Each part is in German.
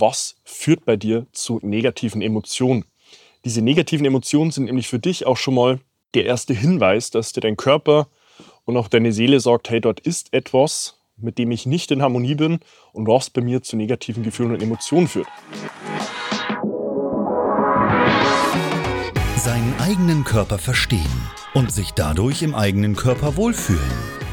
was führt bei dir zu negativen Emotionen. Diese negativen Emotionen sind nämlich für dich auch schon mal der erste Hinweis, dass dir dein Körper und auch deine Seele sagt, hey, dort ist etwas, mit dem ich nicht in Harmonie bin und was bei mir zu negativen Gefühlen und Emotionen führt. Seinen eigenen Körper verstehen und sich dadurch im eigenen Körper wohlfühlen.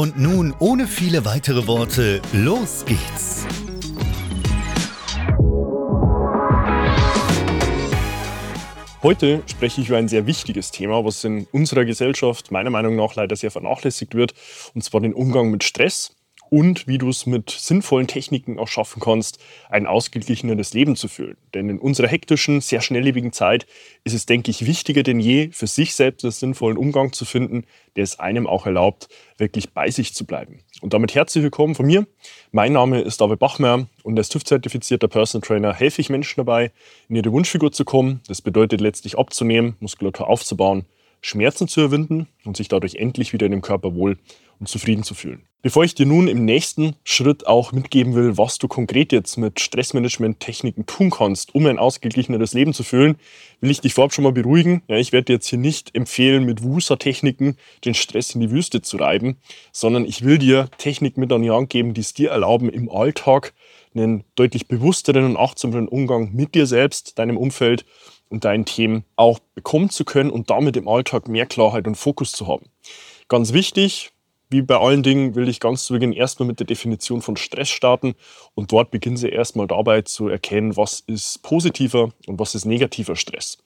Und nun, ohne viele weitere Worte, los geht's! Heute spreche ich über ein sehr wichtiges Thema, was in unserer Gesellschaft meiner Meinung nach leider sehr vernachlässigt wird, und zwar den Umgang mit Stress und wie du es mit sinnvollen Techniken auch schaffen kannst, ein ausgeglicheneres Leben zu führen. Denn in unserer hektischen, sehr schnelllebigen Zeit ist es, denke ich, wichtiger denn je, für sich selbst einen sinnvollen Umgang zu finden, der es einem auch erlaubt, wirklich bei sich zu bleiben. Und damit herzlich willkommen von mir. Mein Name ist David Bachmer und als TÜV-zertifizierter Personal Trainer helfe ich Menschen dabei, in ihre Wunschfigur zu kommen. Das bedeutet letztlich abzunehmen, Muskulatur aufzubauen, Schmerzen zu überwinden und sich dadurch endlich wieder in dem Körper wohl und zufrieden zu fühlen. Bevor ich dir nun im nächsten Schritt auch mitgeben will, was du konkret jetzt mit Stressmanagement-Techniken tun kannst, um ein ausgeglicheneres Leben zu fühlen, will ich dich vorab schon mal beruhigen. Ja, ich werde dir jetzt hier nicht empfehlen, mit WUSA-Techniken den Stress in die Wüste zu reiben, sondern ich will dir Techniken mit an die Hand geben, die es dir erlauben, im Alltag einen deutlich bewussteren und achtsameren Umgang mit dir selbst, deinem Umfeld und deinen Themen auch bekommen zu können und damit im Alltag mehr Klarheit und Fokus zu haben. Ganz wichtig, wie bei allen Dingen will ich ganz zu Beginn erstmal mit der Definition von Stress starten und dort beginnen Sie erstmal dabei zu erkennen, was ist positiver und was ist negativer Stress.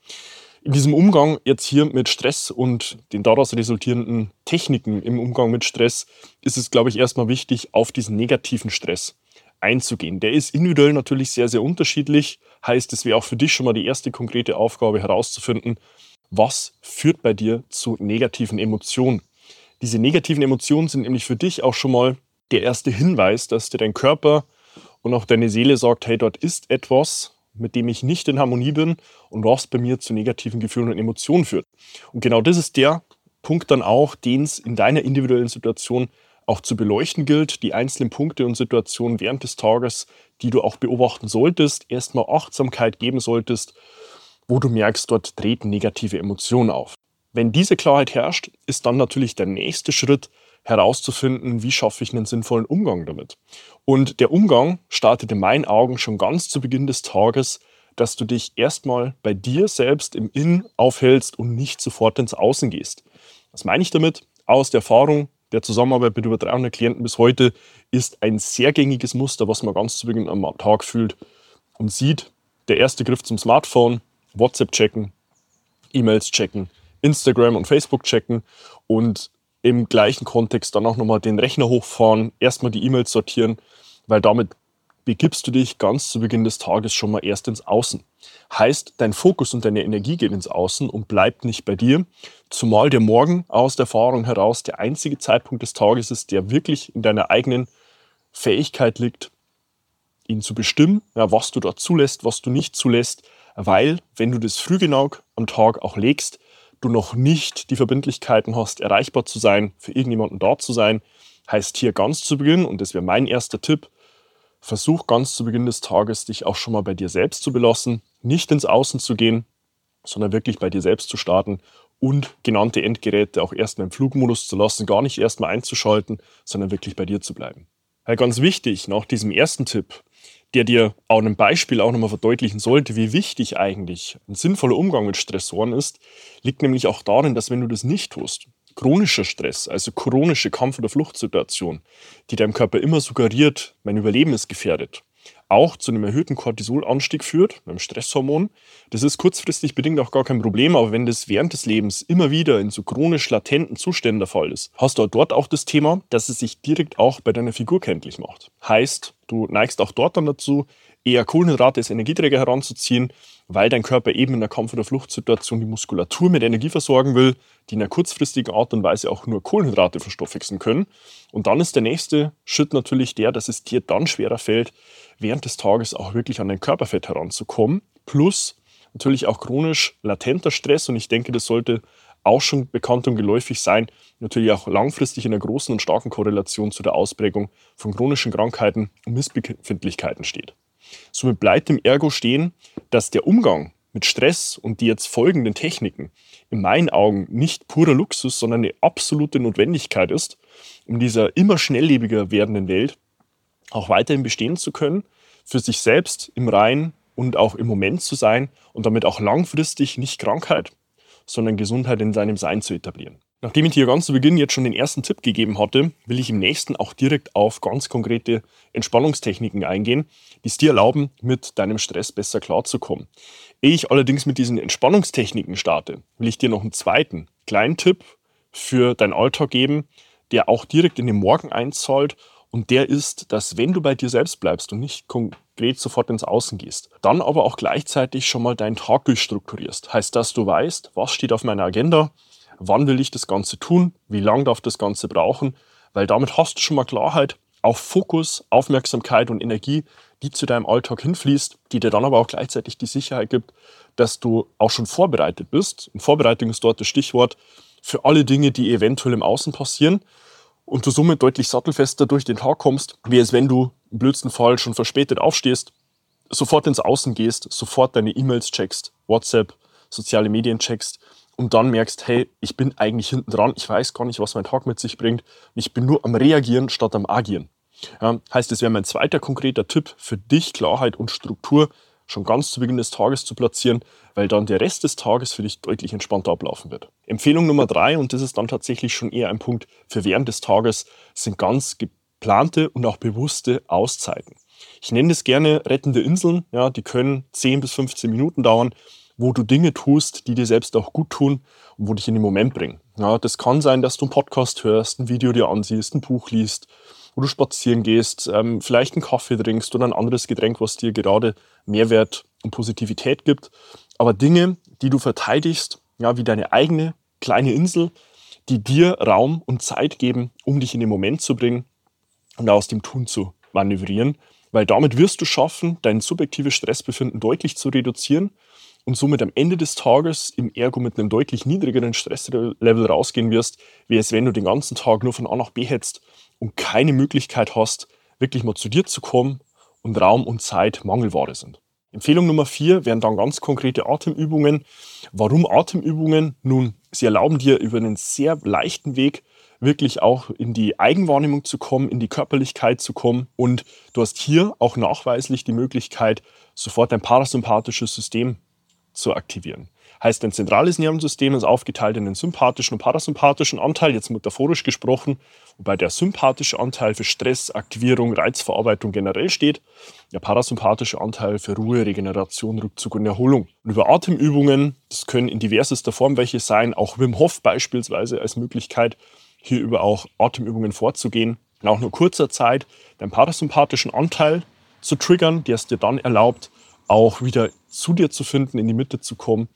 In diesem Umgang jetzt hier mit Stress und den daraus resultierenden Techniken im Umgang mit Stress ist es, glaube ich, erstmal wichtig, auf diesen negativen Stress einzugehen. Der ist individuell natürlich sehr, sehr unterschiedlich. Heißt, es wäre auch für dich schon mal die erste konkrete Aufgabe herauszufinden, was führt bei dir zu negativen Emotionen. Diese negativen Emotionen sind nämlich für dich auch schon mal der erste Hinweis, dass dir dein Körper und auch deine Seele sagt, hey, dort ist etwas, mit dem ich nicht in Harmonie bin und was bei mir zu negativen Gefühlen und Emotionen führt. Und genau das ist der Punkt dann auch, den es in deiner individuellen Situation auch zu beleuchten gilt, die einzelnen Punkte und Situationen während des Tages, die du auch beobachten solltest, erstmal Achtsamkeit geben solltest, wo du merkst, dort treten negative Emotionen auf. Wenn diese Klarheit herrscht, ist dann natürlich der nächste Schritt herauszufinden, wie schaffe ich einen sinnvollen Umgang damit. Und der Umgang startet in meinen Augen schon ganz zu Beginn des Tages, dass du dich erstmal bei dir selbst im Innen aufhältst und nicht sofort ins Außen gehst. Was meine ich damit? Aus der Erfahrung der Zusammenarbeit mit über 300 Klienten bis heute ist ein sehr gängiges Muster, was man ganz zu Beginn am Tag fühlt und sieht. Der erste Griff zum Smartphone, WhatsApp checken, E-Mails checken, Instagram und Facebook checken und im gleichen Kontext dann auch nochmal den Rechner hochfahren, erstmal die E-Mails sortieren, weil damit begibst du dich ganz zu Beginn des Tages schon mal erst ins Außen. Heißt, dein Fokus und deine Energie geht ins Außen und bleibt nicht bei dir, zumal der Morgen aus der Erfahrung heraus der einzige Zeitpunkt des Tages ist, der wirklich in deiner eigenen Fähigkeit liegt, ihn zu bestimmen, ja, was du dort zulässt, was du nicht zulässt, weil wenn du das früh genug am Tag auch legst, du noch nicht die Verbindlichkeiten hast, erreichbar zu sein, für irgendjemanden da zu sein, heißt hier ganz zu Beginn, und das wäre mein erster Tipp, versuch ganz zu Beginn des Tages, dich auch schon mal bei dir selbst zu belassen, nicht ins Außen zu gehen, sondern wirklich bei dir selbst zu starten, und genannte Endgeräte auch erstmal im Flugmodus zu lassen, gar nicht erstmal einzuschalten, sondern wirklich bei dir zu bleiben. Ja, ganz wichtig, nach diesem ersten Tipp, der dir auch einem Beispiel auch nochmal verdeutlichen sollte, wie wichtig eigentlich ein sinnvoller Umgang mit Stressoren ist, liegt nämlich auch darin, dass wenn du das nicht tust, chronischer Stress, also chronische Kampf- oder Fluchtsituation, die deinem Körper immer suggeriert, mein Überleben ist gefährdet, auch zu einem erhöhten Cortisolanstieg führt, einem Stresshormon. Das ist kurzfristig bedingt auch gar kein Problem, aber wenn das während des Lebens immer wieder in so chronisch latenten Zuständen der Fall ist, hast du dort auch das Thema, dass es sich direkt auch bei deiner Figur kenntlich macht. Heißt, du neigst auch dort dann dazu, eher Kohlenhydrate als Energieträger heranzuziehen, weil dein Körper eben in der Kampf- oder Fluchtsituation die Muskulatur mit Energie versorgen will, die in einer kurzfristigen Art und Weise auch nur Kohlenhydrate verstoffwechseln können. Und dann ist der nächste Schritt natürlich der, dass es dir dann schwerer fällt, während des Tages auch wirklich an dein Körperfett heranzukommen. Plus natürlich auch chronisch latenter Stress. Und ich denke, das sollte auch schon bekannt und geläufig sein, natürlich auch langfristig in einer großen und starken Korrelation zu der Ausprägung von chronischen Krankheiten und Missbefindlichkeiten steht. Somit bleibt im Ergo stehen, dass der Umgang mit Stress und die jetzt folgenden Techniken in meinen Augen nicht purer Luxus, sondern eine absolute Notwendigkeit ist, um dieser immer schnelllebiger werdenden Welt auch weiterhin bestehen zu können, für sich selbst im Rein und auch im Moment zu sein und damit auch langfristig nicht Krankheit, sondern Gesundheit in seinem Sein zu etablieren. Nachdem ich dir ganz zu Beginn jetzt schon den ersten Tipp gegeben hatte, will ich im nächsten auch direkt auf ganz konkrete Entspannungstechniken eingehen, die es dir erlauben, mit deinem Stress besser klarzukommen. Ehe ich allerdings mit diesen Entspannungstechniken starte, will ich dir noch einen zweiten kleinen Tipp für deinen Alltag geben, der auch direkt in den Morgen einzahlt und der ist, dass wenn du bei dir selbst bleibst und nicht konkret sofort ins Außen gehst, dann aber auch gleichzeitig schon mal deinen Tag durchstrukturierst. Heißt, dass du weißt, was steht auf meiner Agenda, wann will ich das Ganze tun, wie lange darf das Ganze brauchen, weil damit hast du schon mal Klarheit, auf Fokus, Aufmerksamkeit und Energie, die zu deinem Alltag hinfließt, die dir dann aber auch gleichzeitig die Sicherheit gibt, dass du auch schon vorbereitet bist. Und Vorbereitung ist dort das Stichwort für alle Dinge, die eventuell im Außen passieren und du somit deutlich sattelfester durch den Tag kommst, wie es wenn du im blödsten Fall schon verspätet aufstehst, sofort ins Außen gehst, sofort deine E-Mails checkst, WhatsApp, soziale Medien checkst und dann merkst, hey, ich bin eigentlich hinten dran, ich weiß gar nicht, was mein Tag mit sich bringt. Ich bin nur am Reagieren statt am Agieren. Ja, heißt, es wäre mein zweiter konkreter Tipp für dich, Klarheit und Struktur schon ganz zu Beginn des Tages zu platzieren, weil dann der Rest des Tages für dich deutlich entspannter ablaufen wird. Empfehlung Nummer drei, und das ist dann tatsächlich schon eher ein Punkt für während des Tages, sind ganz geplante und auch bewusste Auszeiten. Ich nenne das gerne rettende Inseln, ja, die können 10 bis 15 Minuten dauern, wo du Dinge tust, die dir selbst auch gut tun und wo dich in den Moment bringen. Ja, das kann sein, dass du einen Podcast hörst, ein Video dir ansiehst, ein Buch liest, wo du spazieren gehst, ähm, vielleicht einen Kaffee trinkst oder ein anderes Getränk, was dir gerade Mehrwert und Positivität gibt. Aber Dinge, die du verteidigst, ja, wie deine eigene kleine Insel, die dir Raum und Zeit geben, um dich in den Moment zu bringen und aus dem Tun zu manövrieren. Weil damit wirst du schaffen, dein subjektives Stressbefinden deutlich zu reduzieren und somit am Ende des Tages im Ergo mit einem deutlich niedrigeren Stresslevel rausgehen wirst, wie es wenn du den ganzen Tag nur von A nach B hetzt und keine Möglichkeit hast, wirklich mal zu dir zu kommen und Raum und Zeit Mangelware sind. Empfehlung Nummer vier wären dann ganz konkrete Atemübungen. Warum Atemübungen? Nun, sie erlauben dir über einen sehr leichten Weg wirklich auch in die Eigenwahrnehmung zu kommen, in die Körperlichkeit zu kommen. Und du hast hier auch nachweislich die Möglichkeit, sofort dein parasympathisches System zu aktivieren. Heißt, dein zentrales Nervensystem ist aufgeteilt in den sympathischen und parasympathischen Anteil, jetzt metaphorisch gesprochen, wobei der sympathische Anteil für Stress, Aktivierung, Reizverarbeitung generell steht, der parasympathische Anteil für Ruhe, Regeneration, Rückzug und Erholung. Und über Atemübungen, das können in diversester Form welche sein, auch Wim Hof beispielsweise als Möglichkeit, hier über auch Atemübungen vorzugehen, nach nur kurzer Zeit deinen parasympathischen Anteil zu triggern, der es dir dann erlaubt, auch wieder zu dir zu finden, in die Mitte zu kommen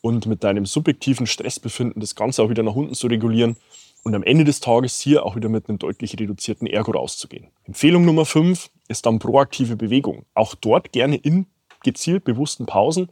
und mit deinem subjektiven Stressbefinden das Ganze auch wieder nach unten zu regulieren und am Ende des Tages hier auch wieder mit einem deutlich reduzierten Ergo rauszugehen. Empfehlung Nummer 5 ist dann proaktive Bewegung. Auch dort gerne in gezielt bewussten Pausen,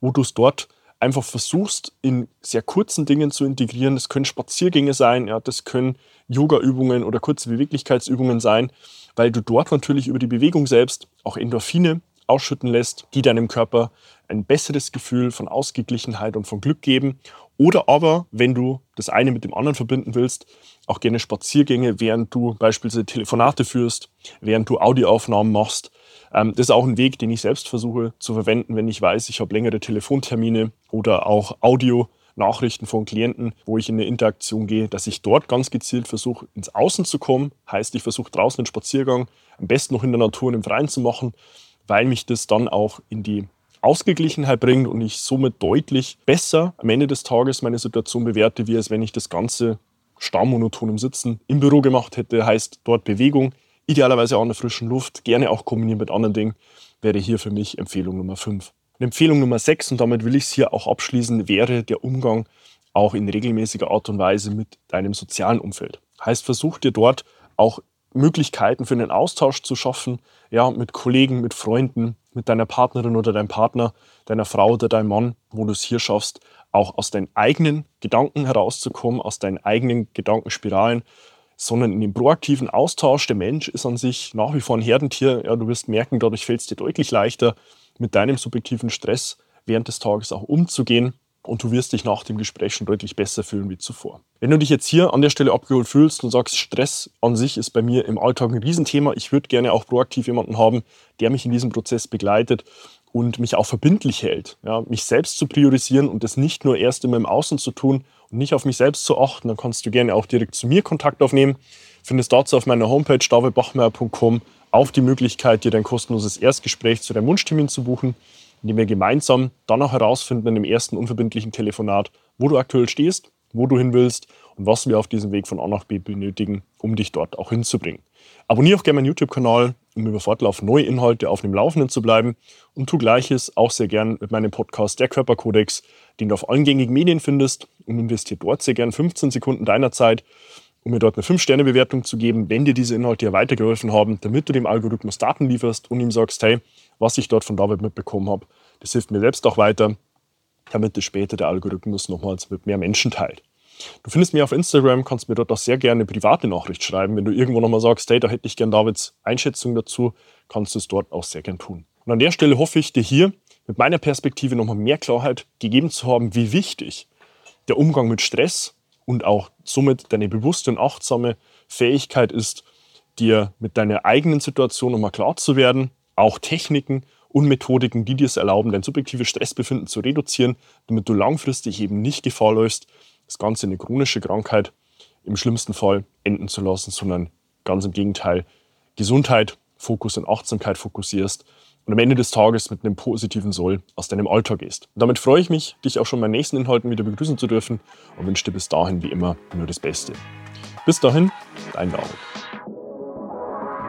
wo du es dort einfach versuchst, in sehr kurzen Dingen zu integrieren. Das können Spaziergänge sein, ja, das können Yoga-Übungen oder kurze Beweglichkeitsübungen sein, weil du dort natürlich über die Bewegung selbst auch Endorphine ausschütten lässt, die deinem Körper ein besseres Gefühl von Ausgeglichenheit und von Glück geben Oder aber, wenn du das eine mit dem anderen verbinden willst, auch gerne Spaziergänge, während du beispielsweise Telefonate führst, während du Audioaufnahmen machst. Ähm, das ist auch ein Weg, den ich selbst versuche zu verwenden, wenn ich weiß, ich habe längere Telefontermine oder auch Audio-Nachrichten von Klienten, wo ich in eine Interaktion gehe, dass ich dort ganz gezielt versuche, ins Außen zu kommen. Heißt, ich versuche draußen einen Spaziergang, am besten noch in der Natur und im Freien zu machen, weil mich das dann auch in die Ausgeglichenheit bringt und ich somit deutlich besser am Ende des Tages meine Situation bewerte, wie als wenn ich das Ganze starrmonoton im Sitzen im Büro gemacht hätte. Heißt dort Bewegung, idealerweise auch in der frischen Luft, gerne auch kombinieren mit anderen Dingen, wäre hier für mich Empfehlung Nummer 5. Und Empfehlung Nummer 6, und damit will ich es hier auch abschließen, wäre der Umgang auch in regelmäßiger Art und Weise mit deinem sozialen Umfeld. Heißt, versuch dir dort auch Möglichkeiten für einen Austausch zu schaffen, ja, mit Kollegen, mit Freunden, mit deiner Partnerin oder deinem Partner, deiner Frau oder deinem Mann, wo du es hier schaffst, auch aus deinen eigenen Gedanken herauszukommen, aus deinen eigenen Gedankenspiralen, sondern in dem proaktiven Austausch. Der Mensch ist an sich nach wie vor ein Herdentier. Ja, du wirst merken, dadurch fällt es dir deutlich leichter, mit deinem subjektiven Stress während des Tages auch umzugehen und du wirst dich nach dem Gespräch schon deutlich besser fühlen wie zuvor. Wenn du dich jetzt hier an der Stelle abgeholt fühlst und sagst, Stress an sich ist bei mir im Alltag ein Riesenthema, ich würde gerne auch proaktiv jemanden haben, der mich in diesem Prozess begleitet und mich auch verbindlich hält, ja, mich selbst zu priorisieren und das nicht nur erst immer im Außen zu tun und nicht auf mich selbst zu achten, dann kannst du gerne auch direkt zu mir Kontakt aufnehmen. Findest dazu auf meiner Homepage davidbachmeier.com auch die Möglichkeit, dir dein kostenloses Erstgespräch zu deinem Wunschtermin zu buchen indem wir gemeinsam dann auch herausfinden in dem ersten unverbindlichen Telefonat, wo du aktuell stehst, wo du hin willst und was wir auf diesem Weg von A nach B benötigen, um dich dort auch hinzubringen. Abonniere auch gerne meinen YouTube-Kanal, um über Fortlauf neue Inhalte auf dem Laufenden zu bleiben und tu gleiches auch sehr gern mit meinem Podcast Der Körperkodex, den du auf allen gängigen Medien findest und investiere dort sehr gern 15 Sekunden deiner Zeit, um mir dort eine 5-Sterne-Bewertung zu geben, wenn dir diese Inhalte ja weitergeholfen haben, damit du dem Algorithmus Daten lieferst und ihm sagst, hey, was ich dort von David mitbekommen habe. Das hilft mir selbst auch weiter, damit es später der Algorithmus nochmals mit mehr Menschen teilt. Du findest mich auf Instagram, kannst mir dort auch sehr gerne eine private Nachricht schreiben. Wenn du irgendwo nochmal sagst, hey, da hätte ich gerne Davids Einschätzung dazu, kannst du es dort auch sehr gern tun. Und an der Stelle hoffe ich dir hier mit meiner Perspektive nochmal mehr Klarheit gegeben zu haben, wie wichtig der Umgang mit Stress und auch somit deine bewusste und achtsame Fähigkeit ist, dir mit deiner eigenen Situation nochmal klar zu werden auch Techniken und Methodiken, die dir es erlauben, dein subjektives Stressbefinden zu reduzieren, damit du langfristig eben nicht Gefahr läufst, das Ganze in eine chronische Krankheit im schlimmsten Fall enden zu lassen, sondern ganz im Gegenteil Gesundheit, Fokus und Achtsamkeit fokussierst und am Ende des Tages mit einem positiven Soll aus deinem Alltag gehst. Und damit freue ich mich, dich auch schon bei nächsten Inhalten wieder begrüßen zu dürfen und wünsche dir bis dahin wie immer nur das Beste. Bis dahin, dein David.